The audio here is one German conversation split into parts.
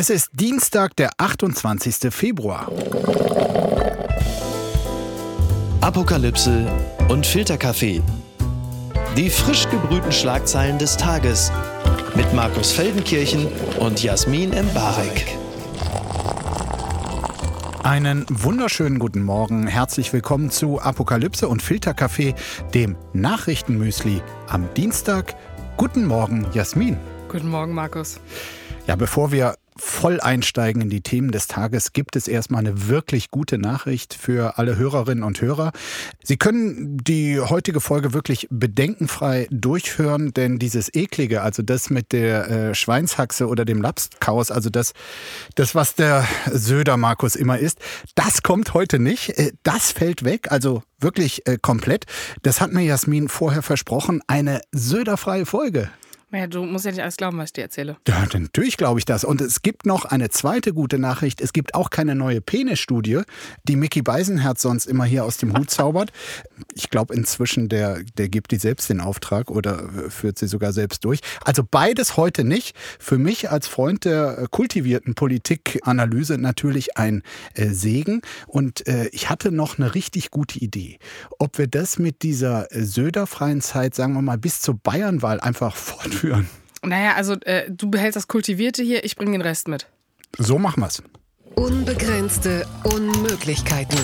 Es ist Dienstag, der 28. Februar. Apokalypse und Filterkaffee. Die frisch gebrühten Schlagzeilen des Tages mit Markus Feldenkirchen und Jasmin Embarek. Einen wunderschönen guten Morgen. Herzlich willkommen zu Apokalypse und Filterkaffee, dem Nachrichtenmüsli am Dienstag. Guten Morgen, Jasmin. Guten Morgen, Markus. Ja, bevor wir voll einsteigen in die Themen des Tages, gibt es erstmal eine wirklich gute Nachricht für alle Hörerinnen und Hörer. Sie können die heutige Folge wirklich bedenkenfrei durchhören, denn dieses eklige, also das mit der äh, Schweinshaxe oder dem Lapskaus, also das, das, was der Söder Markus immer isst, das kommt heute nicht. Äh, das fällt weg, also wirklich äh, komplett. Das hat mir Jasmin vorher versprochen, eine Söderfreie Folge. Naja, du musst ja nicht alles glauben, was ich dir erzähle. Ja, natürlich glaube ich das. Und es gibt noch eine zweite gute Nachricht. Es gibt auch keine neue Penisstudie, die Mickey Beisenherz sonst immer hier aus dem Hut zaubert. Ich glaube inzwischen, der, der gibt die selbst den Auftrag oder führt sie sogar selbst durch. Also beides heute nicht. Für mich als Freund der kultivierten Politikanalyse natürlich ein äh, Segen. Und äh, ich hatte noch eine richtig gute Idee. Ob wir das mit dieser äh, Söderfreien Zeit, sagen wir mal, bis zur Bayernwahl einfach fortführen führen. Naja, also äh, du behältst das Kultivierte hier, ich bringe den Rest mit. So machen wir's. Unbegrenzte Unmöglichkeiten.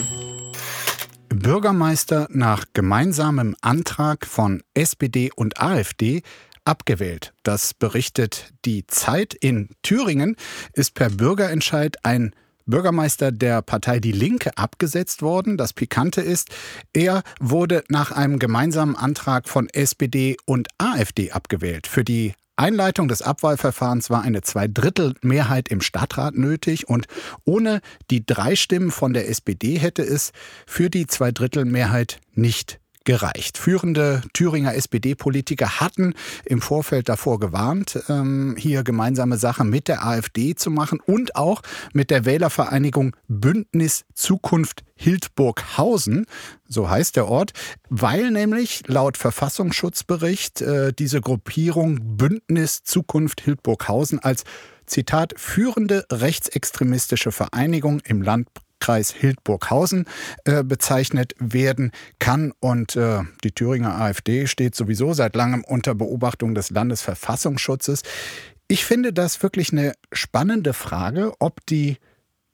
Bürgermeister nach gemeinsamem Antrag von SPD und AfD abgewählt. Das berichtet die Zeit. In Thüringen ist per Bürgerentscheid ein Bürgermeister der Partei Die Linke abgesetzt worden. Das Pikante ist, er wurde nach einem gemeinsamen Antrag von SPD und AfD abgewählt. Für die Einleitung des Abwahlverfahrens war eine Zweidrittelmehrheit im Stadtrat nötig und ohne die drei Stimmen von der SPD hätte es für die Zweidrittelmehrheit nicht gereicht. Führende Thüringer SPD-Politiker hatten im Vorfeld davor gewarnt, ähm, hier gemeinsame Sache mit der AfD zu machen und auch mit der Wählervereinigung Bündnis Zukunft Hildburghausen, so heißt der Ort, weil nämlich laut Verfassungsschutzbericht äh, diese Gruppierung Bündnis Zukunft Hildburghausen als Zitat führende rechtsextremistische Vereinigung im Land Kreis Hildburghausen äh, bezeichnet werden kann. Und äh, die Thüringer AfD steht sowieso seit langem unter Beobachtung des Landesverfassungsschutzes. Ich finde das wirklich eine spannende Frage, ob die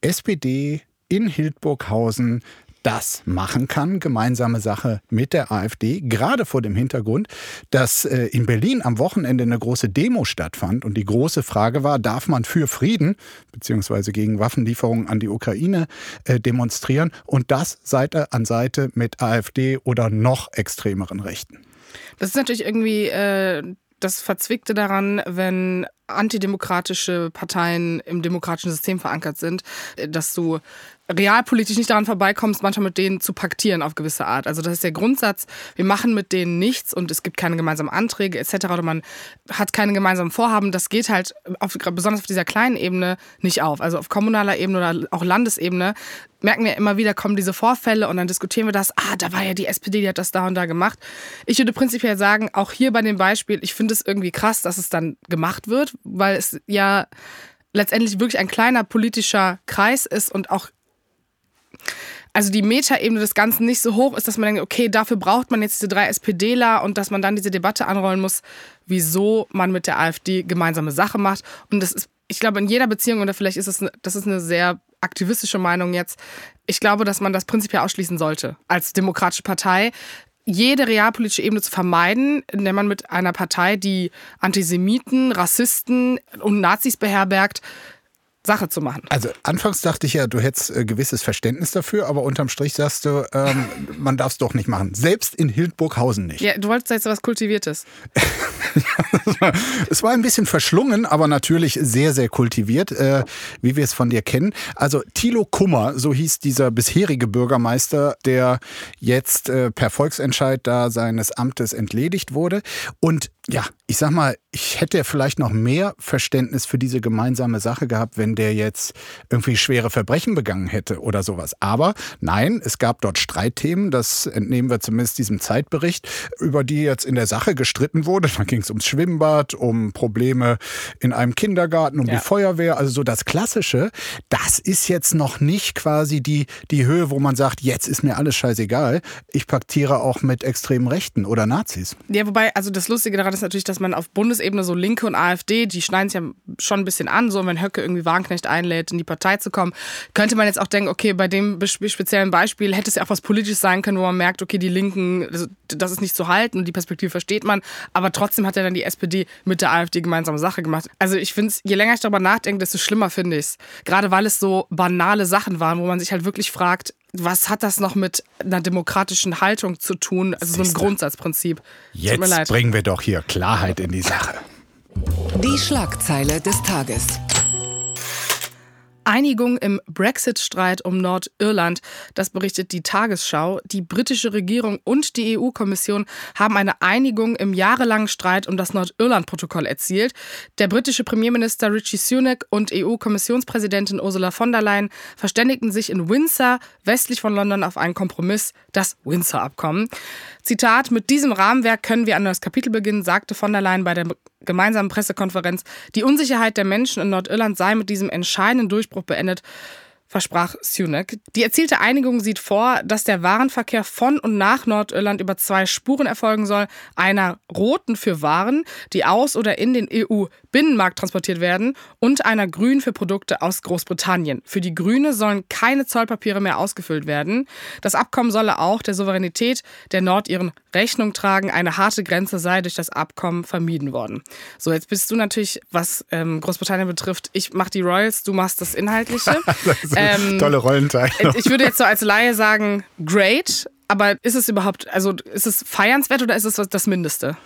SPD in Hildburghausen das machen kann, gemeinsame Sache mit der AfD, gerade vor dem Hintergrund, dass äh, in Berlin am Wochenende eine große Demo stattfand und die große Frage war, darf man für Frieden bzw. gegen Waffenlieferungen an die Ukraine äh, demonstrieren und das Seite an Seite mit AfD oder noch extremeren Rechten. Das ist natürlich irgendwie äh, das Verzwickte daran, wenn antidemokratische Parteien im demokratischen System verankert sind, dass du realpolitisch nicht daran vorbeikommst, manchmal mit denen zu paktieren auf gewisse Art. Also das ist der Grundsatz, wir machen mit denen nichts und es gibt keine gemeinsamen Anträge etc. oder man hat keine gemeinsamen Vorhaben. Das geht halt auf, besonders auf dieser kleinen Ebene nicht auf. Also auf kommunaler Ebene oder auch Landesebene merken wir immer wieder, kommen diese Vorfälle und dann diskutieren wir das. Ah, da war ja die SPD, die hat das da und da gemacht. Ich würde prinzipiell sagen, auch hier bei dem Beispiel, ich finde es irgendwie krass, dass es dann gemacht wird, weil es ja letztendlich wirklich ein kleiner politischer Kreis ist und auch also die Metaebene des Ganzen nicht so hoch ist, dass man denkt, okay, dafür braucht man jetzt diese drei SPDler und dass man dann diese Debatte anrollen muss, wieso man mit der AfD gemeinsame Sache macht. Und das ist, ich glaube, in jeder Beziehung, oder vielleicht ist es, das ist eine sehr aktivistische Meinung jetzt, ich glaube, dass man das prinzipiell ausschließen sollte als demokratische Partei jede realpolitische Ebene zu vermeiden, indem man mit einer Partei, die Antisemiten, Rassisten und Nazis beherbergt, Sache zu machen. Also anfangs dachte ich ja, du hättest äh, gewisses Verständnis dafür, aber unterm Strich sagst du, ähm, man darf es doch nicht machen. Selbst in Hildburghausen nicht. Ja, du wolltest jetzt was Kultiviertes. es war ein bisschen verschlungen, aber natürlich sehr, sehr kultiviert, äh, wie wir es von dir kennen. Also Thilo Kummer, so hieß dieser bisherige Bürgermeister, der jetzt äh, per Volksentscheid da seines Amtes entledigt wurde. Und ja, ich sag mal, ich hätte vielleicht noch mehr Verständnis für diese gemeinsame Sache gehabt, wenn der jetzt irgendwie schwere Verbrechen begangen hätte oder sowas. Aber nein, es gab dort Streitthemen, das entnehmen wir zumindest diesem Zeitbericht, über die jetzt in der Sache gestritten wurde. Da ging ging es ums Schwimmbad, um Probleme in einem Kindergarten, um Ja. die Feuerwehr, also so das Klassische. Das ist jetzt noch nicht quasi die, die Höhe, wo man sagt, jetzt ist mir alles scheißegal. Ich paktiere auch mit extremen Rechten oder Nazis. Ja, wobei, also das Lustige daran ist natürlich, dass man auf Bundesebene so Linke und AfD, die schneiden sich ja schon ein bisschen an, so wenn Höcke irgendwie Wagenknecht einlädt, in die Partei zu kommen, könnte man jetzt auch denken, okay, bei dem speziellen Beispiel hätte es ja auch was Politisches sein können, wo man merkt, okay, die Linken, also das ist nicht zu halten und die Perspektive versteht man, aber trotzdem hat ja dann die SPD mit der AfD gemeinsame Sache gemacht. Also ich finde es, je länger ich darüber nachdenke, desto schlimmer finde ich es. Gerade weil es so banale Sachen waren, wo man sich halt wirklich fragt, was hat das noch mit einer demokratischen Haltung zu tun? Also so ein. Grundsatzprinzip. Tut mir Jetzt leid. bringen wir doch hier Klarheit in die Sache. Die Schlagzeile des Tages. Einigung im Brexit-Streit um Nordirland, das berichtet die Tagesschau. Die britische Regierung und die EU-Kommission haben eine Einigung im jahrelangen Streit um das Nordirland-Protokoll erzielt. Der britische Premierminister Richie Sunak und EU-Kommissionspräsidentin Ursula von der Leyen verständigten sich in Windsor, westlich von London, auf einen Kompromiss, das Windsor-Abkommen. Zitat, mit diesem Rahmenwerk können wir ein neues Kapitel beginnen, sagte von der Leyen bei der gemeinsamen Pressekonferenz. Die Unsicherheit der Menschen in Nordirland sei mit diesem entscheidenden Durchbruch beendet, versprach Sunak. Die erzielte Einigung sieht vor, dass der Warenverkehr von und nach Nordirland über zwei Spuren erfolgen soll. Einer roten für Waren, die aus oder in den EU-Binnenmarkt transportiert werden, und einer grünen für Produkte aus Großbritannien. Für die Grüne sollen keine Zollpapiere mehr ausgefüllt werden. Das Abkommen solle auch der Souveränität der Nordiren Rechnung tragen. Eine harte Grenze sei durch das Abkommen vermieden worden. So, jetzt bist du natürlich, was ähm, Großbritannien betrifft, ich mach die Royals, du machst das Inhaltliche. Ähm, Tolle Rollenteilung. ich würde jetzt so als Laie sagen, great, aber ist es überhaupt, also ist es feiernswert oder ist es das Mindeste?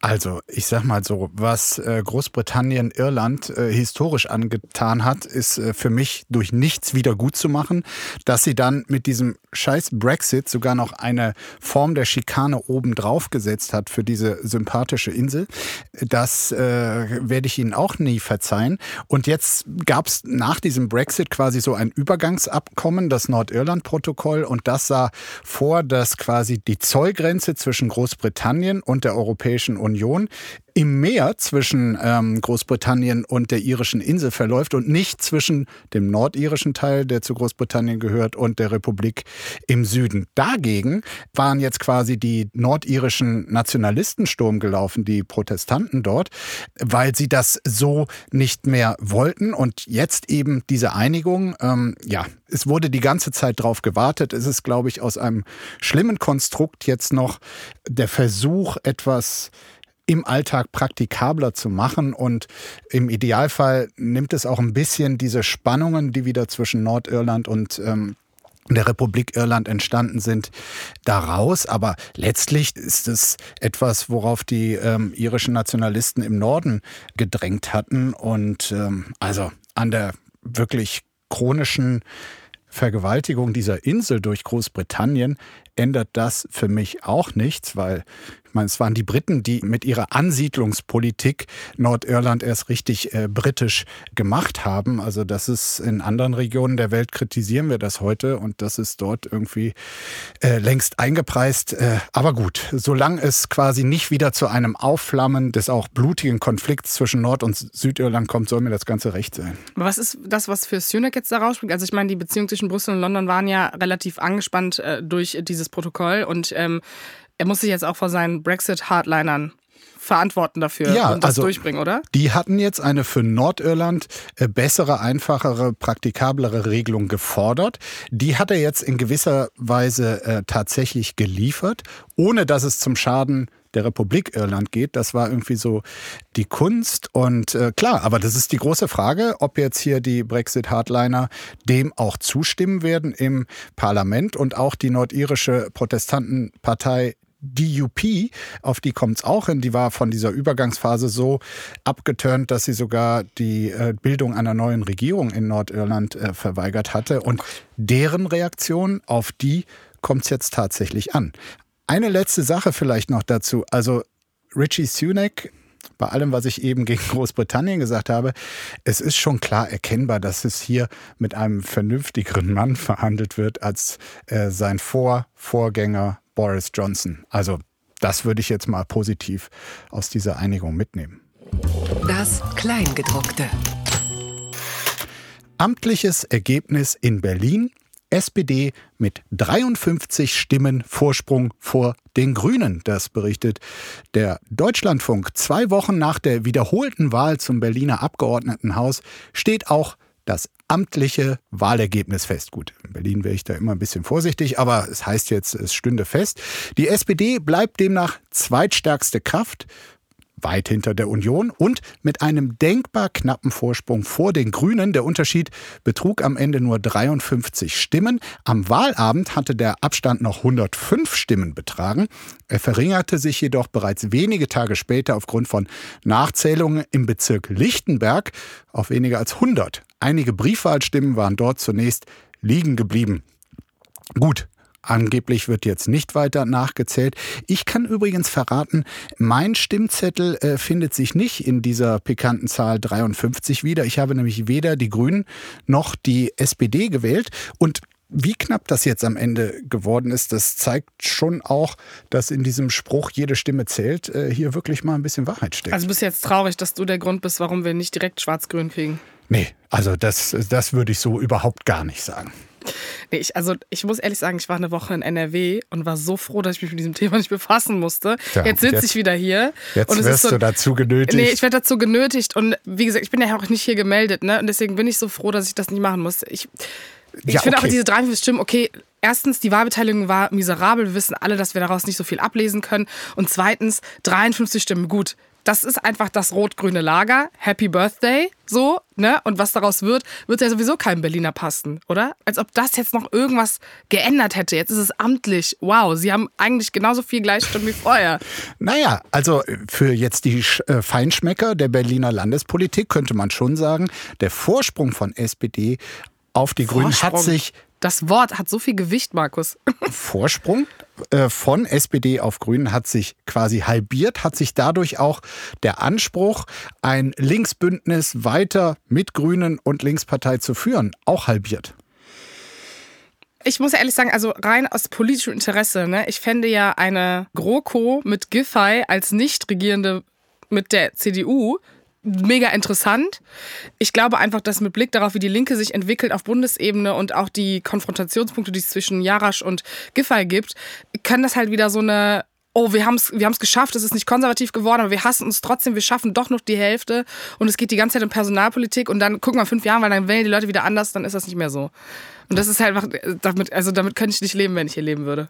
Also, ich sag mal so, was äh, Großbritannien Irland äh, historisch angetan hat, ist äh, für mich durch nichts wieder gut zu machen, dass sie dann mit diesem scheiß Brexit sogar noch eine Form der Schikane obendrauf gesetzt hat für diese sympathische Insel. Das äh, werde ich ihnen auch nie verzeihen. Und jetzt gab es nach diesem Brexit quasi so ein Übergangsabkommen, das Nordirland-Protokoll, und das sah vor, dass quasi die Zollgrenze zwischen Großbritannien und der Europäischen Union im Meer zwischen ähm, Großbritannien und der irischen Insel verläuft und nicht zwischen dem nordirischen Teil, der zu Großbritannien gehört, und der Republik im Süden. Dagegen waren jetzt quasi die nordirischen Nationalisten Sturm gelaufen, die Protestanten dort, weil sie das so nicht mehr wollten. Und jetzt eben diese Einigung, ähm, ja, es wurde die ganze Zeit drauf gewartet. Es ist, glaube ich, aus einem schlimmen Konstrukt jetzt noch der Versuch, etwas im Alltag praktikabler zu machen. Und im Idealfall nimmt es auch ein bisschen diese Spannungen, die wieder zwischen Nordirland und ähm, der Republik Irland entstanden sind, daraus. Aber letztlich ist es etwas, worauf die ähm, irischen Nationalisten im Norden gedrängt hatten. Und ähm, also an der wirklich chronischen Vergewaltigung dieser Insel durch Großbritannien ändert das für mich auch nichts, weil ich meine, es waren die Briten, die mit ihrer Ansiedlungspolitik Nordirland erst richtig äh, britisch gemacht haben. Also das ist in anderen Regionen der Welt kritisieren wir das heute und das ist dort irgendwie äh, längst eingepreist. Äh, aber gut, solange es quasi nicht wieder zu einem Aufflammen des auch blutigen Konflikts zwischen Nord- und Südirland kommt, soll mir das Ganze recht sein. Was ist das, was für Sunak jetzt da rausspringt? Also ich meine, die Beziehungen zwischen Brüssel und London waren ja relativ angespannt äh, durch dieses Protokoll und ähm, er muss sich jetzt auch vor seinen Brexit-Hardlinern verantworten dafür Ja, und das also- durchbringen, oder? Die hatten jetzt eine für Nordirland äh, bessere, einfachere, praktikablere Regelung gefordert. Die hat er jetzt in gewisser Weise äh, tatsächlich geliefert, ohne dass es zum Schaden der Republik Irland geht. Das war irgendwie so die Kunst. Und äh, klar, aber das ist die große Frage, ob jetzt hier die Brexit-Hardliner dem auch zustimmen werden im Parlament und auch die nordirische Protestantenpartei DUP, auf die kommt es auch hin, die war von dieser Übergangsphase so abgeturnt, dass sie sogar die äh, Bildung einer neuen Regierung in Nordirland äh, verweigert hatte. Und deren Reaktion auf die kommt es jetzt tatsächlich an. Eine letzte Sache vielleicht noch dazu. Also Richie Sunak, bei allem, was ich eben gegen Großbritannien gesagt habe, es ist schon klar erkennbar, dass es hier mit einem vernünftigeren Mann verhandelt wird als äh, sein Vor Vorgänger Boris Johnson. Also Das würde ich jetzt mal positiv aus dieser Einigung mitnehmen. Das Kleingedruckte. Amtliches Ergebnis in Berlin. SPD mit 53 Stimmen Vorsprung vor den Grünen. Das berichtet der Deutschlandfunk. Zwei Wochen nach der wiederholten Wahl zum Berliner Abgeordnetenhaus steht auch das amtliche Wahlergebnis fest. Gut, in Berlin wäre ich da immer ein bisschen vorsichtig, aber es heißt jetzt, es stünde fest. Die SPD bleibt demnach zweitstärkste Kraft weit hinter der Union und mit einem denkbar knappen Vorsprung vor den Grünen. Der Unterschied betrug am Ende nur 53 Stimmen. Am Wahlabend hatte der Abstand noch 105 Stimmen betragen. Er verringerte sich jedoch bereits wenige Tage später aufgrund von Nachzählungen im Bezirk Lichtenberg auf weniger als 100. Einige Briefwahlstimmen waren dort zunächst liegen geblieben. Gut, Angeblich wird jetzt nicht weiter nachgezählt. Ich kann übrigens verraten, mein Stimmzettel äh, findet sich nicht in dieser pikanten Zahl 53 wieder. Ich habe nämlich weder die Grünen noch die SPD gewählt und wie knapp das jetzt am Ende geworden ist, das zeigt schon auch, dass in diesem Spruch jede Stimme zählt, äh, hier wirklich mal ein bisschen Wahrheit steckt. Also bist du jetzt traurig, dass du der Grund bist, warum wir nicht direkt Schwarz-Grün kriegen? Nee, also das, das würde ich so überhaupt gar nicht sagen. Nee, ich, also ich muss ehrlich sagen, ich war eine Woche in NRW und war so froh, dass ich mich mit diesem Thema nicht befassen musste. Ja, jetzt sitze ich wieder hier. Jetzt und es wirst ist so, du dazu genötigt. Nee, ich werde dazu genötigt und wie gesagt, ich bin ja auch nicht hier gemeldet, ne? Und deswegen bin ich so froh, dass ich das nicht machen muss. Ich, ich Ja, finde okay. auch diese 53 Stimmen, okay, erstens, die Wahlbeteiligung war miserabel. Wir wissen alle, dass wir daraus nicht so viel ablesen können. Und zweitens, 53 Stimmen, gut. Das ist einfach das rot-grüne Lager. Happy Birthday, so, ne? Und was daraus wird, wird ja sowieso keinem Berliner passen, oder? Als ob das jetzt noch irgendwas geändert hätte. Jetzt ist es amtlich. Wow, sie haben eigentlich genauso viel Gleichstimmen wie vorher. Naja, also für jetzt die äh, Feinschmecker der Berliner Landespolitik könnte man schon sagen, der Vorsprung von SPD auf die Grünen hat Vorsprung. sich Das Wort hat so viel Gewicht, Markus. Vorsprung von SPD auf Grünen hat sich quasi halbiert, hat sich dadurch auch der Anspruch, ein Linksbündnis weiter mit Grünen und Linkspartei zu führen, auch halbiert. Ich muss ehrlich sagen, also rein aus politischem Interesse, ne, ich fände ja eine GroKo mit Giffey als Nicht-Regierende mit der CDU mega interessant. Ich glaube einfach, dass mit Blick darauf, wie die Linke sich entwickelt auf Bundesebene und auch die Konfrontationspunkte, die es zwischen Jarasch und Giffey gibt, kann das halt wieder so eine Oh, wir haben es wir haben's geschafft, es ist nicht konservativ geworden, aber wir hassen uns trotzdem, wir schaffen doch noch die Hälfte und es geht die ganze Zeit um Personalpolitik und dann gucken wir fünf Jahre, weil dann wählen die Leute wieder anders, dann ist das nicht mehr so. Und das ist halt einfach, damit, also damit könnte ich nicht leben, wenn ich hier leben würde.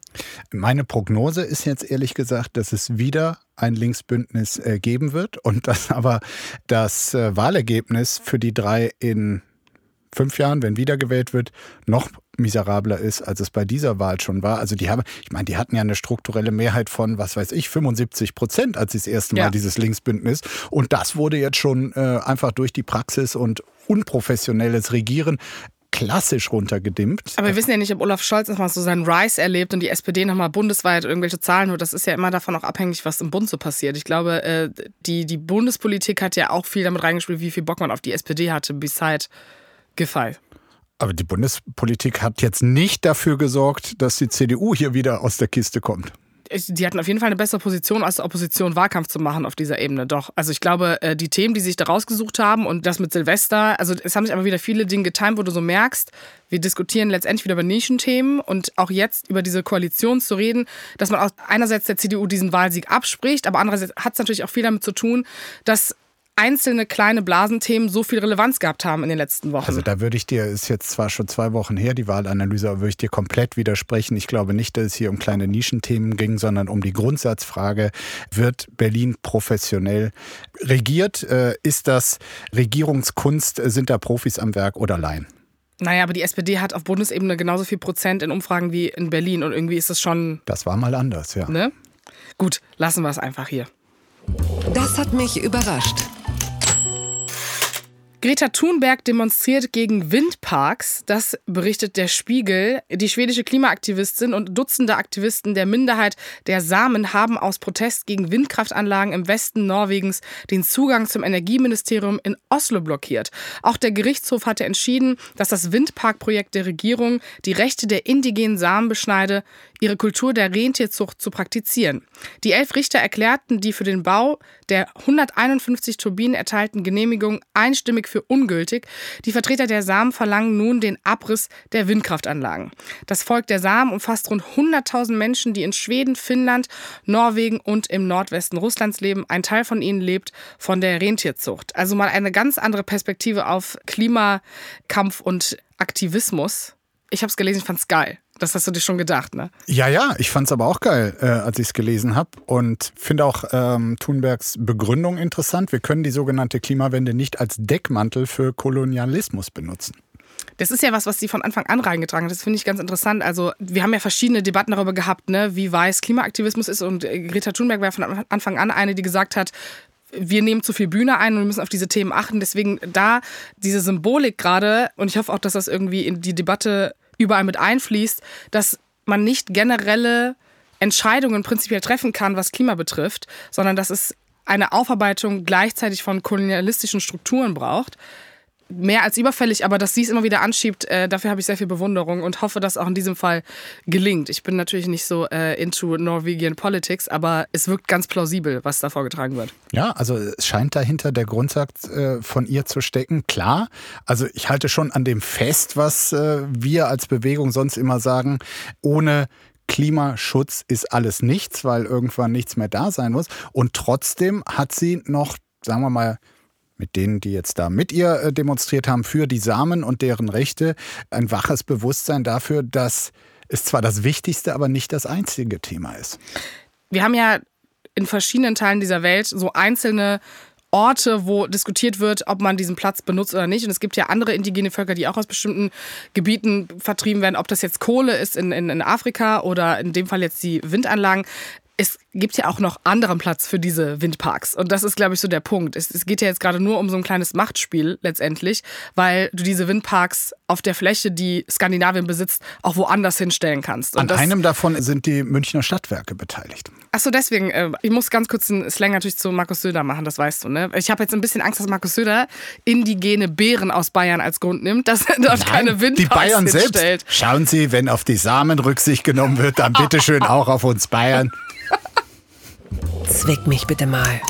Meine Prognose ist jetzt ehrlich gesagt, dass es wieder ein Linksbündnis äh, geben wird und dass aber das äh, Wahlergebnis für die drei in fünf Jahren, wenn wiedergewählt wird, noch miserabler ist, als es bei dieser Wahl schon war. Also die haben, ich meine, die hatten ja eine strukturelle Mehrheit von, was weiß ich, 75 Prozent, als sie das erste Mal Ja. dieses Linksbündnis. Und das wurde jetzt schon äh, einfach durch die Praxis und unprofessionelles Regieren klassisch runtergedimmt. Aber wir wissen ja nicht, ob Olaf Scholz nochmal so seinen Rise erlebt und die SPD nochmal bundesweit irgendwelche Zahlen holt. Das ist ja immer davon auch abhängig, was im Bund so passiert. Ich glaube, äh, die, die Bundespolitik hat ja auch viel damit reingespielt, wie viel Bock man auf die SPD hatte, beside Giffey. Aber die Bundespolitik hat jetzt nicht dafür gesorgt, dass die CDU hier wieder aus der Kiste kommt. Die hatten auf jeden Fall eine bessere Position als Opposition, Wahlkampf zu machen auf dieser Ebene. Doch. Also ich glaube, äh, die Themen, die sich da rausgesucht haben und das mit Silvester, also es haben sich aber wieder viele Dinge getimt, wo du so merkst, wir diskutieren letztendlich wieder über Nischenthemen und auch jetzt über diese Koalition zu reden, dass man auch einerseits der CDU diesen Wahlsieg abspricht, aber andererseits hat es natürlich auch viel damit zu tun, dass einzelne kleine Blasenthemen so viel Relevanz gehabt haben in den letzten Wochen. Also da würde ich dir, ist jetzt zwar schon zwei Wochen her, die Wahlanalyse, aber würde ich dir komplett widersprechen. Ich glaube nicht, dass es hier um kleine Nischenthemen ging, sondern um die Grundsatzfrage, wird Berlin professionell regiert? Äh, Ist das Regierungskunst? Sind da Profis am Werk oder Laien? naja, aber die SPD hat auf Bundesebene genauso viel Prozent in Umfragen wie in Berlin und irgendwie ist das schon, Das war mal anders, ja. ne? Gut, lassen wir es einfach hier. Das hat mich überrascht. Greta Thunberg demonstriert gegen Windparks. Das berichtet der Spiegel. Die schwedische Klimaaktivistin und Dutzende Aktivisten der Minderheit der Samen haben aus Protest gegen Windkraftanlagen im Westen Norwegens den Zugang zum Energieministerium in Oslo blockiert. Auch der Gerichtshof hatte entschieden, dass das Windparkprojekt der Regierung die Rechte der indigenen Samen beschneide. Ihre Kultur der Rentierzucht zu praktizieren. Die elf Richter erklärten die für den Bau der 151 Turbinen erteilten Genehmigungen einstimmig für ungültig. Die Vertreter der Samen verlangen nun den Abriss der Windkraftanlagen. Das Volk der Samen umfasst rund 100.000 Menschen, die in Schweden, Finnland, Norwegen und im Nordwesten Russlands leben. Ein Teil von ihnen lebt von der Rentierzucht. Also mal eine ganz andere Perspektive auf Klimakampf und Aktivismus. Ich habe es gelesen, ich fand es geil. Das hast du dir schon gedacht, ne? Ja, ja, ich fand es aber auch geil, äh, als ich es gelesen habe. Und finde auch ähm, Thunbergs Begründung interessant. Wir können die sogenannte Klimawende nicht als Deckmantel für Kolonialismus benutzen. Das ist ja was, was sie von Anfang an reingetragen hat. Das finde ich ganz interessant. Also, wir haben ja verschiedene Debatten darüber gehabt, ne, wie weiß Klimaaktivismus ist. Und äh, Greta Thunberg war von Anfang an eine, die gesagt hat, wir nehmen zu viel Bühne ein und wir müssen auf diese Themen achten. Deswegen da diese Symbolik gerade, und ich hoffe auch, dass das irgendwie in die Debatte überall mit einfließt, dass man nicht generelle Entscheidungen prinzipiell treffen kann, was Klima betrifft, sondern dass es eine Aufarbeitung gleichzeitig von kolonialistischen Strukturen braucht mehr als überfällig, aber dass sie es immer wieder anschiebt, äh, dafür habe ich sehr viel Bewunderung und hoffe, dass auch in diesem Fall gelingt. Ich bin natürlich nicht so äh, into Norwegian Politics, aber es wirkt ganz plausibel, was da vorgetragen wird. Ja, also es scheint dahinter der Grundsatz äh, von ihr zu stecken. Klar, also ich halte schon an dem fest, was äh, wir als Bewegung sonst immer sagen, ohne Klimaschutz ist alles nichts, weil irgendwann nichts mehr da sein muss. Und trotzdem hat sie noch, sagen wir mal, mit denen, die jetzt da mit ihr äh, demonstriert haben, für die Samen und deren Rechte, ein waches Bewusstsein dafür, dass es zwar das wichtigste, aber nicht das einzige Thema ist. Wir haben ja in verschiedenen Teilen dieser Welt so einzelne Orte, wo diskutiert wird, ob man diesen Platz benutzt oder nicht. Und es gibt ja andere indigene Völker, die auch aus bestimmten Gebieten vertrieben werden, ob das jetzt Kohle ist in, in, in Afrika oder in dem Fall jetzt die Windanlagen es gibt ja auch noch anderen Platz für diese Windparks. Und das ist, glaube ich, so der Punkt. Es, es, geht ja jetzt gerade nur um so ein kleines Machtspiel letztendlich, weil du diese Windparks auf der Fläche, die Skandinavien besitzt, auch woanders hinstellen kannst. Und An einem davon sind die Münchner Stadtwerke beteiligt. Achso, deswegen, äh, ich muss ganz kurz einen Slang natürlich zu Markus Söder machen, das weißt du, ne? Ich habe jetzt ein bisschen Angst, dass Markus Söder indigene Bären aus Bayern als Grund nimmt, dass er dort Nein, keine Windparks Die Bayern hinstellt. selbst. Schauen Sie, wenn auf die Samen Rücksicht genommen wird, dann bitteschön auch auf uns Bayern. Zwick mich bitte mal.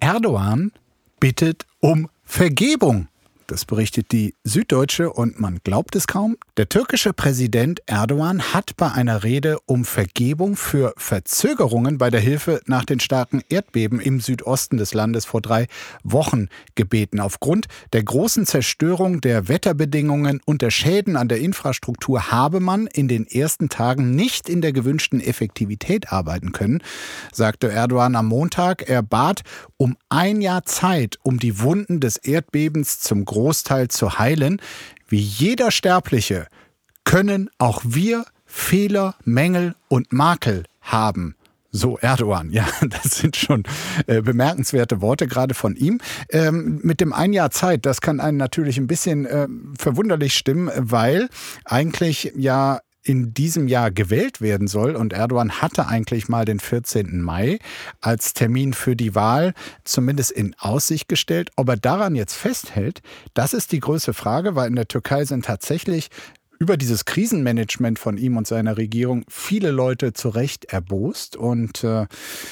Erdogan bittet um Vergebung. Das berichtet die Süddeutsche und man glaubt es kaum. Der türkische Präsident Erdogan hat bei einer Rede um Vergebung für Verzögerungen bei der Hilfe nach den starken Erdbeben im Südosten des Landes vor drei Wochen gebeten. Aufgrund der großen Zerstörung der Wetterbedingungen und der Schäden an der Infrastruktur habe man in den ersten Tagen nicht in der gewünschten Effektivität arbeiten können, sagte Erdogan am Montag. Er bat um ein Jahr Zeit, um die Wunden des Erdbebens zum Großteil zu heilen. Wie jeder Sterbliche können auch wir Fehler, Mängel und Makel haben. So Erdogan, ja, das sind schon äh, bemerkenswerte Worte gerade von ihm. Ähm, mit dem ein Jahr Zeit, das kann einen natürlich ein bisschen äh, verwunderlich stimmen, weil eigentlich ja in diesem Jahr gewählt werden soll. Und Erdogan hatte eigentlich mal den 14. Mai als Termin für die Wahl zumindest in Aussicht gestellt. Ob er daran jetzt festhält, das ist die größte Frage, weil in der Türkei sind tatsächlich über dieses Krisenmanagement von ihm und seiner Regierung viele Leute zu Recht erbost. Und äh,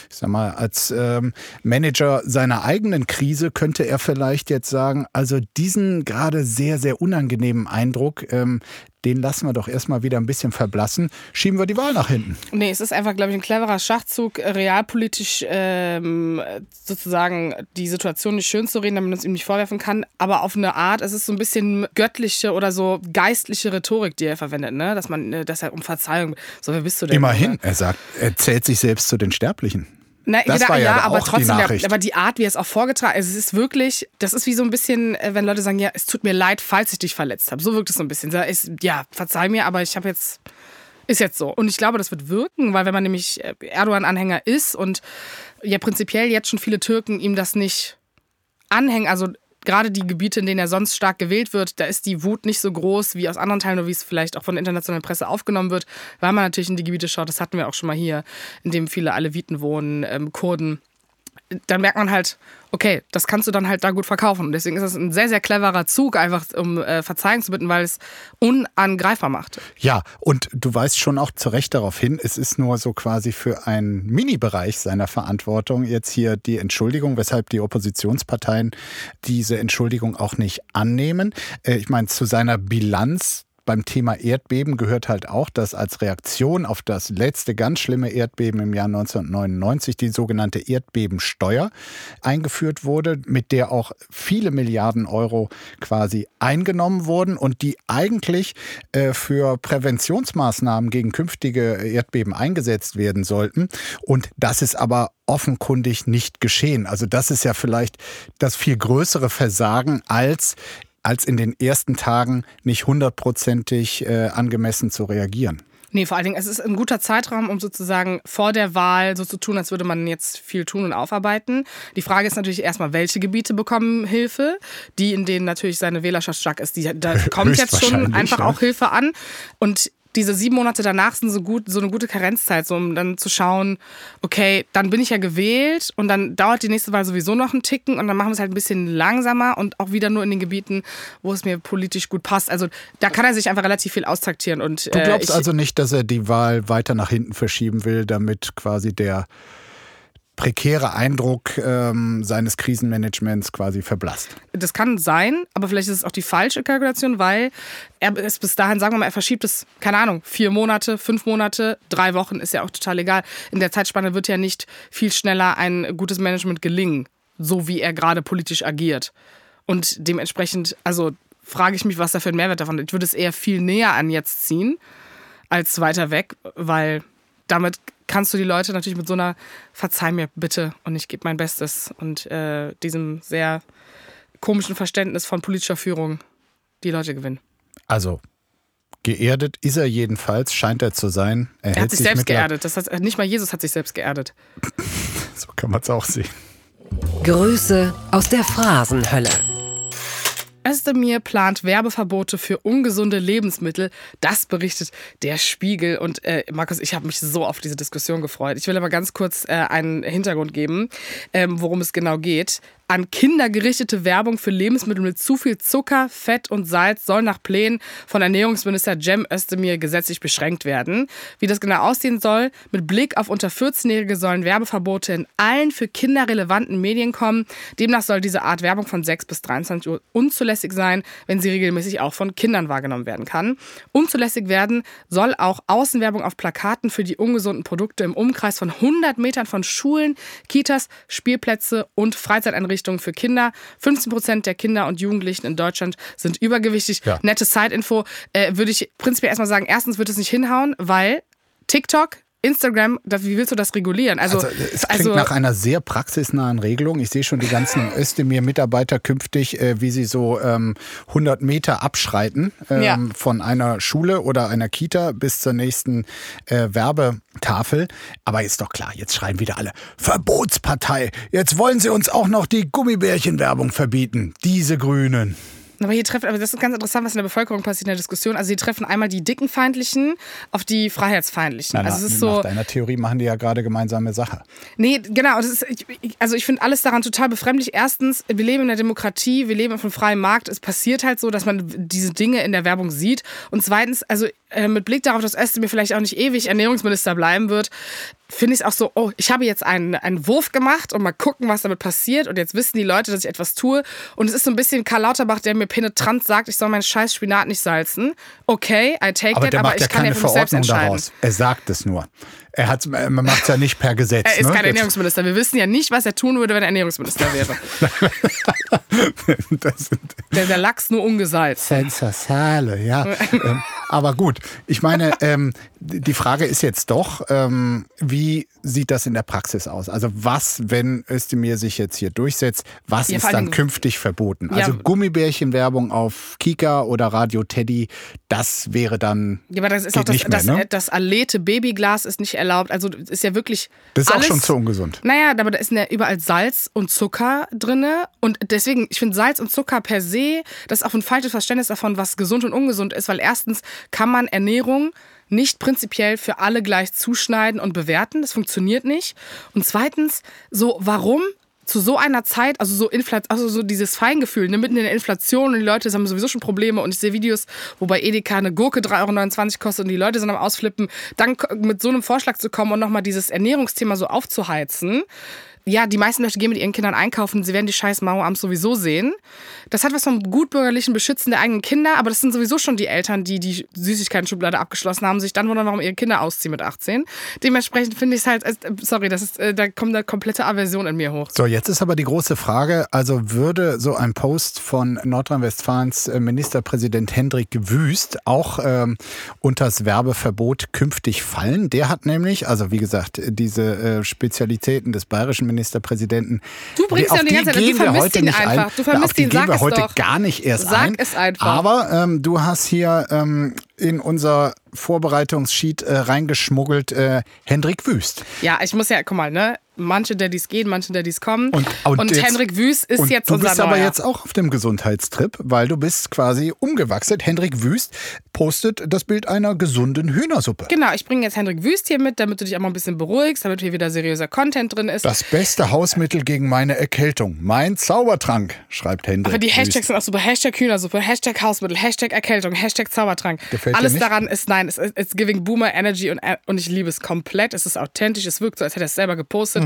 ich sag mal, als ähm, Manager seiner eigenen Krise könnte er vielleicht jetzt sagen, also diesen gerade sehr, sehr unangenehmen Eindruck, ähm, den lassen wir doch erstmal wieder ein bisschen verblassen. Schieben wir die Wahl nach hinten. Nee, es ist einfach, glaube ich, ein cleverer Schachzug, realpolitisch ähm, sozusagen die Situation nicht schön zu reden, damit man es ihm nicht vorwerfen kann. Aber auf eine Art, es ist so ein bisschen göttliche oder so geistliche Rhetorik, die er verwendet, ne? Dass man, äh, dass er um Verzeihung, so wer bist du denn? Immerhin, oder? er sagt, er zählt sich selbst zu den Sterblichen. Na, das ja, war ja, ja aber trotzdem, der, aber die Art, wie er es auch vorgetragen hat, also es ist wirklich, das ist wie so ein bisschen, äh, wenn Leute sagen, ja, es tut mir leid, falls ich dich verletzt habe. So wirkt es so ein bisschen. Ja, verzeih mir, aber ich habe jetzt, ist jetzt so. Und ich glaube, das wird wirken, weil wenn man nämlich äh, Erdogan-Anhänger ist und ja prinzipiell jetzt schon viele Türken ihm das nicht anhängen, also gerade die Gebiete, in denen er sonst stark gewählt wird, da ist die Wut nicht so groß wie aus anderen Teilen oder wie es vielleicht auch von der internationalen Presse aufgenommen wird, weil man natürlich in die Gebiete schaut, das hatten wir auch schon mal hier, in dem viele Aleviten wohnen, ähm, Kurden dann merkt man halt, okay, das kannst du dann halt da gut verkaufen. Und deswegen ist das ein sehr, sehr cleverer Zug, einfach um äh, Verzeihung zu bitten, weil es unangreifbar macht. Ja, und du weißt schon auch zu Recht darauf hin, es ist nur so quasi für einen Mini-Bereich seiner Verantwortung jetzt hier die Entschuldigung, weshalb die Oppositionsparteien diese Entschuldigung auch nicht annehmen. Äh, ich meine, zu seiner Bilanz beim Thema Erdbeben gehört halt auch, dass als Reaktion auf das letzte ganz schlimme Erdbeben im Jahr 1999 die sogenannte Erdbebensteuer eingeführt wurde, mit der auch viele Milliarden Euro quasi eingenommen wurden und die eigentlich äh, für Präventionsmaßnahmen gegen künftige Erdbeben eingesetzt werden sollten. Und das ist aber offenkundig nicht geschehen. Also das ist ja vielleicht das viel größere Versagen als als in den ersten Tagen nicht hundertprozentig äh, angemessen zu reagieren. Nee, vor allen Dingen, es ist ein guter Zeitraum, um sozusagen vor der Wahl so zu tun, als würde man jetzt viel tun und aufarbeiten. Die Frage ist natürlich erstmal, welche Gebiete bekommen Hilfe? Die, in denen natürlich seine Wählerschaft stark ist, die, da kommt jetzt schon einfach ja. auch Hilfe an. Und diese sieben Monate danach sind so gut, so eine gute Karenzzeit, so um dann zu schauen, okay, dann bin ich ja gewählt und dann dauert die nächste Wahl sowieso noch einen Ticken und dann machen wir es halt ein bisschen langsamer und auch wieder nur in den Gebieten, wo es mir politisch gut passt. Also da kann er sich einfach relativ viel austaktieren. Und, du glaubst äh, ich, also nicht, dass er die Wahl weiter nach hinten verschieben will, damit quasi der prekäre Eindruck ähm, seines Krisenmanagements quasi verblasst. Das kann sein, aber vielleicht ist es auch die falsche Kalkulation, weil er ist bis dahin, sagen wir mal, er verschiebt es, keine Ahnung, vier Monate, fünf Monate, drei Wochen, ist ja auch total egal. In der Zeitspanne wird ja nicht viel schneller ein gutes Management gelingen, so wie er gerade politisch agiert. Und dementsprechend, also frage ich mich, was da für ein Mehrwert davon ist. Ich würde es eher viel näher an jetzt ziehen, als weiter weg, weil damit kannst du die Leute natürlich mit so einer Verzeih mir bitte und ich gebe mein Bestes und äh, diesem sehr komischen Verständnis von politischer Führung die Leute gewinnen. Also geerdet ist er jedenfalls, scheint er zu sein. Er, er hat sich, sich selbst geerdet. Das heißt, nicht mal Jesus hat sich selbst geerdet. so kann man es auch sehen. Grüße aus der Phrasenhölle. Özdemir plant Werbeverbote für ungesunde Lebensmittel. Das berichtet der Spiegel. Und äh, Markus, ich habe mich so auf diese Diskussion gefreut. Ich will aber ganz kurz äh, einen Hintergrund geben, ähm, worum es genau geht. An Kinder gerichtete Werbung für Lebensmittel mit zu viel Zucker, Fett und Salz soll nach Plänen von Ernährungsminister Cem Özdemir gesetzlich beschränkt werden. Wie das genau aussehen soll, mit Blick auf unter 14-Jährige sollen Werbeverbote in allen für Kinder relevanten Medien kommen. Demnach soll diese Art Werbung von 6 bis 23 Uhr unzulässig sein, wenn sie regelmäßig auch von Kindern wahrgenommen werden kann. Unzulässig werden soll auch Außenwerbung auf Plakaten für die ungesunden Produkte im Umkreis von 100 Metern von Schulen, Kitas, Spielplätze und Freizeiteinrichtungen Einrichtungen für Kinder. 15 Prozent der Kinder und Jugendlichen in Deutschland sind übergewichtig. Ja. Nette Side-Info. Äh, würde ich prinzipiell erstmal sagen, erstens wird es nicht hinhauen, weil TikTok Instagram, wie willst du das regulieren? Also, also es klingt also, nach einer sehr praxisnahen Regelung. Ich sehe schon die ganzen Özdemir-Mitarbeiter künftig, äh, wie sie so ähm, 100 Meter abschreiten ähm, ja. von einer Schule oder einer Kita bis zur nächsten äh, Werbetafel. Aber ist doch klar, jetzt schreien wieder alle Verbotspartei. Jetzt wollen sie uns auch noch die Gummibärchenwerbung verbieten. Diese Grünen. Aber hier treffen, aber das ist ganz interessant, was in der Bevölkerung passiert in der Diskussion. Also sie treffen einmal die Dickenfeindlichen auf die Freiheitsfeindlichen. Na, also es ist so. Nach deiner Theorie machen die ja gerade gemeinsame Sache. Nee, genau. Das ist, also ich finde alles daran total befremdlich. Erstens, wir leben in der Demokratie, wir leben auf einem freien Markt. Es passiert halt so, dass man diese Dinge in der Werbung sieht. Und zweitens, also äh, mit Blick darauf, dass Özdemir vielleicht auch nicht ewig Ernährungsminister bleiben wird, finde ich es auch so, oh, ich habe jetzt einen, einen Wurf gemacht und mal gucken, was damit passiert. Und jetzt wissen die Leute, dass ich etwas tue. Und es ist so ein bisschen Karl Lauterbach, der mir penetrant sagt, ich soll meinen scheiß Spinat nicht salzen. Okay, I take aber it, aber ich kann ja für mich selbst entscheiden. Daraus. Er sagt es nur. Er hat, man macht es ja nicht per Gesetz. Er ist ne? kein Ernährungsminister. Wir wissen ja nicht, was er tun würde, wenn er Ernährungsminister wäre. der, der Lachs nur ungesalzt. Sensationale, ja. ähm, aber gut, ich meine, ähm, die Frage ist jetzt doch, ähm, wie sieht das in der Praxis aus? Also was, wenn Özdemir sich jetzt hier durchsetzt, was ja, ist dann künftig verboten? Also ja, Gummibärchenwerbung auf Kika oder Radio Teddy, das wäre dann Ja, aber das ist auch das, mehr, das, ne? das Alete Babyglas ist nicht erlaubt. Also ist ja wirklich. Das ist alles, auch schon zu ungesund. Naja, aber da ist ja überall Salz und Zucker drin. Und deswegen, ich finde Salz und Zucker per se, das ist auch ein falsches Verständnis davon, was gesund und ungesund ist, weil erstens kann man Ernährung nicht prinzipiell für alle gleich zuschneiden und bewerten. Das funktioniert nicht. Und zweitens, so, warum zu so einer Zeit, also so Inflation, also so dieses Feingefühl, ne, mitten in der Inflation und die Leute haben sowieso schon Probleme und ich sehe Videos, wo bei Edeka eine Gurke 3,29 Euro kostet und die Leute sind am Ausflippen, dann mit so einem Vorschlag zu kommen und nochmal dieses Ernährungsthema so aufzuheizen, ja, die meisten Leute gehen mit ihren Kindern einkaufen, sie werden die scheiß Maueramt sowieso sehen. Das hat was vom gutbürgerlichen Beschützen der eigenen Kinder, aber das sind sowieso schon die Eltern, die die Süßigkeiten-Schublade abgeschlossen haben, sich dann wundern, warum ihre Kinder ausziehen mit 18. Dementsprechend finde ich es halt, sorry, das ist, äh, da kommt eine komplette Aversion in mir hoch. So, jetzt ist aber die große Frage, also würde so ein Post von Nordrhein-Westfalens äh, Ministerpräsident Hendrik Wüst auch ähm, das Werbeverbot künftig fallen? Der hat nämlich, also wie gesagt, diese äh, Spezialitäten des bayerischen Ministerpräsidenten. Du bringst ja die ganze Zeit, du vermisst ihn einfach. Du vermisst ihn, sag wir heute doch. gar nicht erst sag ein. es einfach. Aber ähm, du hast hier ähm, in unser Vorbereitungssheet äh, reingeschmuggelt äh, Hendrik Wüst. Ja, ich muss ja, guck mal, ne? Manche Daddys gehen, manche Daddys kommen. Und, und, und jetzt, Hendrik Wüst ist jetzt du unser bist aber Neuer. jetzt auch auf dem Gesundheitstrip, weil du bist quasi umgewachsen. Hendrik Wüst postet das Bild einer gesunden Hühnersuppe. Genau, ich bringe jetzt Hendrik Wüst hier mit, damit du dich auch mal ein bisschen beruhigst, damit hier wieder seriöser Content drin ist. Das beste Hausmittel gegen meine Erkältung. Mein Zaubertrank, schreibt Hendrik Aber die Wüst. Hashtags sind auch super. Hashtag Hühnersuppe, Hashtag Hausmittel, Hashtag Erkältung, Hashtag Zaubertrank. Gefällt dir Alles nicht? daran ist, nein, es ist giving Boomer Energy und, und ich liebe es komplett. Es ist authentisch, es wirkt so, als hätte er es selber gepostet.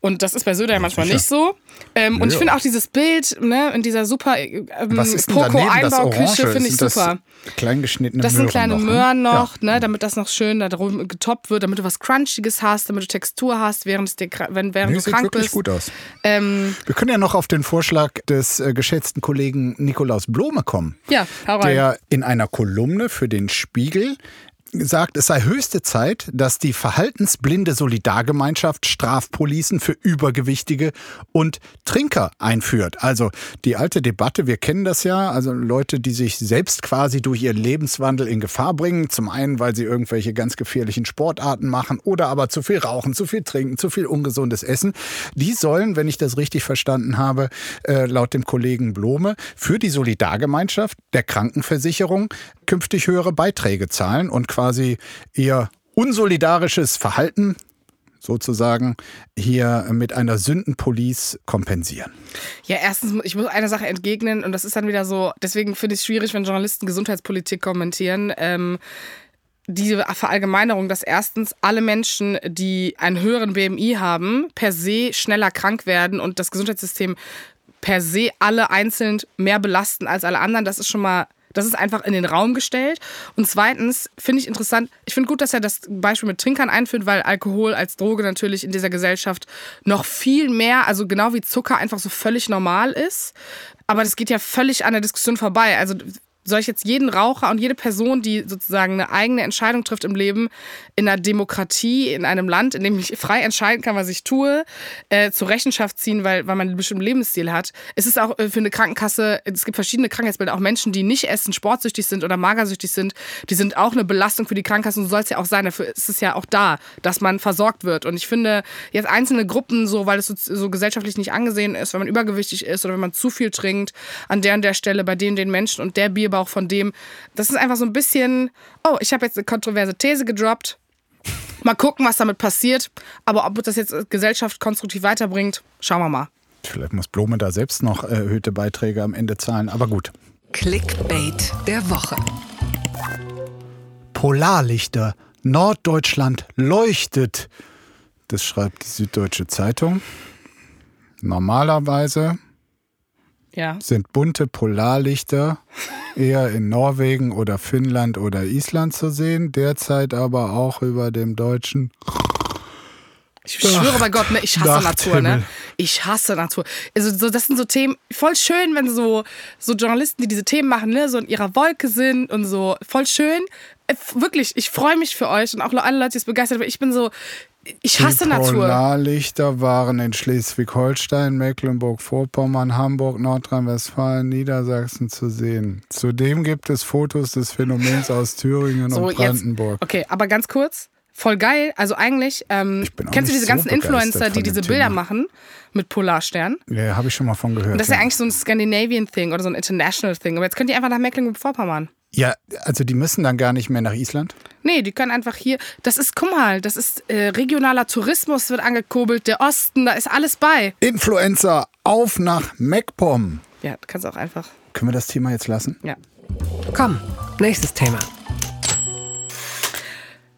Und das ist bei Söder ja manchmal sicher. nicht so. Ähm, und ich finde auch dieses Bild ne, in dieser super ähm, das Orange? Poco-Einbauküche, finde ich super. Kleingeschnittene Das sind Möhren kleine noch, ne? Möhren noch, Ja. ne, damit das noch schön da drum getoppt wird, damit du was Crunchiges hast, damit du Textur hast, während, es dir, wenn, während Nee, du sieht krank wirklich bist. gut aus. Ähm, Wir können ja noch auf den Vorschlag des äh, geschätzten Kollegen Nikolaus Blome kommen. ja, hau rein. der in einer Kolumne für den Spiegel sagt, es sei höchste Zeit, dass die verhaltensblinde Solidargemeinschaft Strafpolicen für Übergewichtige und Trinker einführt. Also die alte Debatte, wir kennen das ja, also Leute, die sich selbst quasi durch ihren Lebenswandel in Gefahr bringen. Zum einen, weil sie irgendwelche ganz gefährlichen Sportarten machen oder aber zu viel rauchen, zu viel trinken, zu viel ungesundes Essen. Die sollen, wenn ich das richtig verstanden habe, äh, laut dem Kollegen Blome, für die Solidargemeinschaft der Krankenversicherung künftig höhere Beiträge zahlen und quasi ihr unsolidarisches Verhalten sozusagen hier mit einer Sündenpolice kompensieren. Ja, erstens, ich muss eine Sache entgegnen und das ist dann wieder so, deswegen finde ich es schwierig, wenn Journalisten Gesundheitspolitik kommentieren. Ähm, diese Verallgemeinerung, dass erstens alle Menschen, die einen höheren BMI haben, per se schneller krank werden und das Gesundheitssystem per se alle einzeln mehr belasten als alle anderen, das ist schon mal, das ist einfach in den Raum gestellt. Und zweitens finde ich interessant, ich finde gut, dass er das Beispiel mit Trinkern einführt, weil Alkohol als Droge natürlich in dieser Gesellschaft noch viel mehr, also genau wie Zucker, einfach so völlig normal ist. Aber das geht ja völlig an der Diskussion vorbei. Also soll ich jetzt jeden Raucher und jede Person, die sozusagen eine eigene Entscheidung trifft im Leben, in einer Demokratie, in einem Land, in dem ich frei entscheiden kann, was ich tue, äh, zur Rechenschaft ziehen, weil, weil man einen bestimmten Lebensstil hat. Es ist auch äh, für eine Krankenkasse, es gibt verschiedene Krankheitsbilder, auch Menschen, die nicht essen, sportsüchtig sind oder magersüchtig sind, die sind auch eine Belastung für die Krankenkasse und so soll es ja auch sein. Dafür ist es ja auch da, dass man versorgt wird. Und ich finde, jetzt einzelne Gruppen, so weil es so, so gesellschaftlich nicht angesehen ist, wenn man übergewichtig ist oder wenn man zu viel trinkt, an der und der Stelle, bei dem den Menschen und der Bierbauch von dem, das ist einfach so ein bisschen, oh, ich habe jetzt eine kontroverse These gedroppt. Mal gucken, was damit passiert. Aber ob das jetzt Gesellschaft konstruktiv weiterbringt, schauen wir mal. Vielleicht muss Blome da selbst noch erhöhte Beiträge am Ende zahlen, aber gut. Clickbait der Woche. Polarlichter. Norddeutschland leuchtet. Das schreibt die Süddeutsche Zeitung. Normalerweise Ja. sind bunte Polarlichter eher in Norwegen oder Finnland oder Island zu sehen, derzeit aber auch über dem deutschen. Ich schwöre bei Gott, ne, ich hasse Natur, ne? Ich hasse Natur. Also so, das sind so Themen, voll schön, wenn so, so Journalisten, die diese Themen machen, ne, so in ihrer Wolke sind und so, voll schön. Äh, Wirklich, ich freue mich für euch und auch alle Leute, die es begeistert haben. Ich bin so, ich hasse die Natur. Polarlichter waren in Schleswig-Holstein, Mecklenburg-Vorpommern, Hamburg, Nordrhein-Westfalen, Niedersachsen zu sehen. Zudem gibt es Fotos des Phänomens aus Thüringen So, und jetzt, Brandenburg. okay, aber ganz kurz, voll geil. Also eigentlich, ähm, kennst du diese so ganzen Influencer, die diese Bilder Thema. machen mit Polarstern? Ja, habe ich schon mal von gehört. Und das ist ja ja. eigentlich so ein Scandinavian-Thing oder so ein International-Thing. Aber jetzt könnt ihr einfach nach Mecklenburg-Vorpommern. Ja, also die müssen dann gar nicht mehr nach Island? Nee, die können einfach hier. Das ist, guck mal, das ist äh, regionaler Tourismus wird angekurbelt, der Osten, da ist alles bei. Influencer, auf nach MacPom. Ja, du kannst auch einfach. Können wir das Thema jetzt lassen? Ja. Komm, nächstes Thema.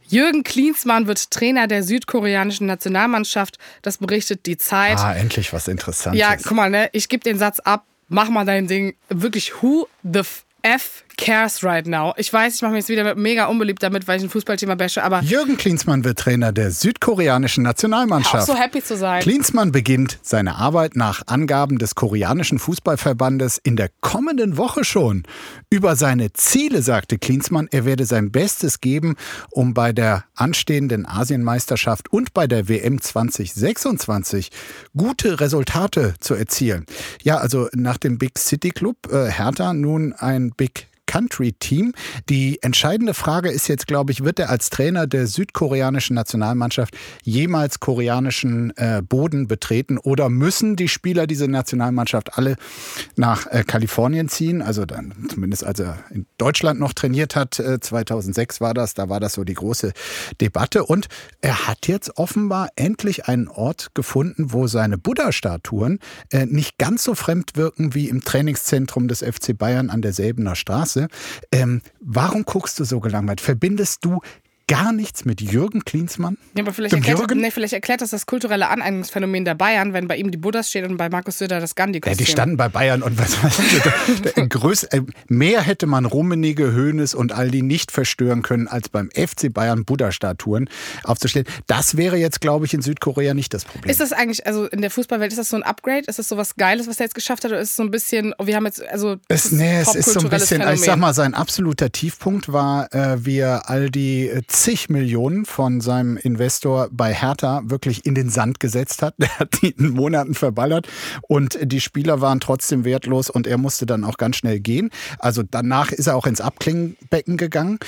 Jürgen Klinsmann wird Trainer der südkoreanischen Nationalmannschaft. Das berichtet die Zeit. Ah, endlich was Interessantes. ja, guck mal, ne? Ich gebe den Satz ab. Mach mal dein Ding. Wirklich, who the F cares right now? Ich weiß, ich mache mich jetzt wieder mega unbeliebt damit, weil ich ein Fußballthema bashe, aber Jürgen Klinsmann wird Trainer der südkoreanischen auch Nationalmannschaft. so happy zu sein. Klinsmann beginnt seine Arbeit nach Angaben des koreanischen Fußballverbandes in der kommenden Woche schon. Über seine Ziele sagte Klinsmann, er werde sein Bestes geben, um bei der anstehenden Asienmeisterschaft und bei der WM 2026 gute Resultate zu erzielen. Ja, also nach dem Big City Club äh, Hertha nun ein Big Country Team. Die entscheidende Frage ist jetzt, glaube ich, wird er als Trainer der südkoreanischen Nationalmannschaft jemals koreanischen äh, Boden betreten oder müssen die Spieler dieser Nationalmannschaft alle nach äh, Kalifornien ziehen? Also dann zumindest als er in Deutschland noch trainiert hat, äh, 2006 war das, da war das so die große Debatte und er hat jetzt offenbar endlich einen Ort gefunden, wo seine Buddha-Statuen äh, nicht ganz so fremd wirken wie im Trainingszentrum des FC Bayern an der Säbener Straße. Ähm, warum guckst du so gelangweilt? Verbindest du gar nichts mit Jürgen Klinsmann? Ja, aber vielleicht erklärt, Jürgen? nee, vielleicht erklärt das das kulturelle Aneignungsphänomen der Bayern, wenn bei ihm die Buddhas stehen und bei Markus Söder das Ja, Gandhi-Kostüm. die standen bei Bayern und was weiß ich. größ- äh, mehr hätte man Rummenige, Hoeneß und all die nicht verstören können, als beim FC Bayern Buddha-Statuen aufzustellen. Das wäre jetzt, glaube ich, in Südkorea nicht das Problem. Ist das eigentlich, also in der Fußballwelt, ist das so ein Upgrade? Ist das so was Geiles, was er jetzt geschafft hat? Oder ist es so ein bisschen, oh, wir haben jetzt, also. Es, nee, es ist so ein bisschen, ich Phänomen. sag mal, sein absoluter Tiefpunkt war, äh, wie er all die äh, zig Millionen von seinem Investor bei Hertha wirklich in den Sand gesetzt hat. Der hat die in Monaten verballert und die Spieler waren trotzdem wertlos und er musste dann auch ganz schnell gehen. Also danach ist er auch ins Abklingbecken gegangen.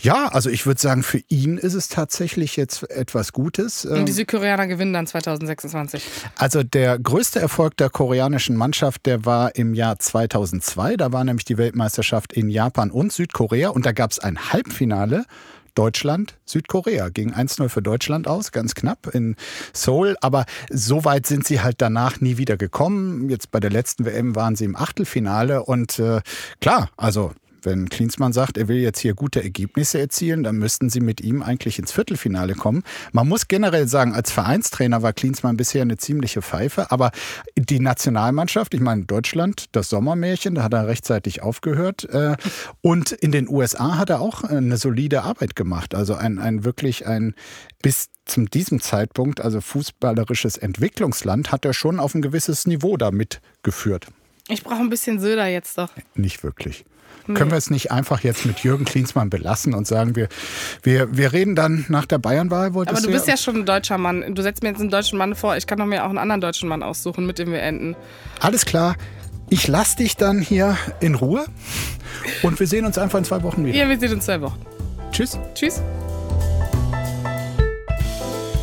Ja, also ich würde sagen, für ihn ist es tatsächlich jetzt etwas Gutes. Und die Südkoreaner gewinnen dann 2026. Also der größte Erfolg der koreanischen Mannschaft, der war im Jahr 2002. Da war nämlich die Weltmeisterschaft in Japan und Südkorea und da gab es ein Halbfinale. Deutschland, Südkorea. Ging 1-0 für Deutschland aus, ganz knapp in Seoul. Aber so weit sind sie halt danach nie wieder gekommen. Jetzt bei der letzten WM waren sie im Achtelfinale. Und äh, klar, also wenn Klinsmann sagt, er will jetzt hier gute Ergebnisse erzielen, dann müssten sie mit ihm eigentlich ins Viertelfinale kommen. Man muss generell sagen, als Vereinstrainer war Klinsmann bisher eine ziemliche Pfeife, aber die Nationalmannschaft, ich meine Deutschland, das Sommermärchen, da hat er rechtzeitig aufgehört äh, und in den USA hat er auch eine solide Arbeit gemacht, also ein, ein wirklich ein bis zu diesem Zeitpunkt, also fußballerisches Entwicklungsland, hat er schon auf ein gewisses Niveau da mitgeführt. Ich brauche ein bisschen Söder jetzt doch. Nicht wirklich. Können wir es nicht einfach jetzt mit Jürgen Klinsmann belassen und sagen, wir, wir, wir reden dann nach der Bayernwahl? Aber du bist ja schon ein deutscher Mann. Du setzt mir jetzt einen deutschen Mann vor. Ich kann doch mir auch einen anderen deutschen Mann aussuchen, mit dem wir enden. Alles klar. Ich lasse dich dann hier in Ruhe und wir sehen uns einfach in zwei Wochen wieder. Ja, wir sehen uns zwei Wochen. Tschüss. Tschüss.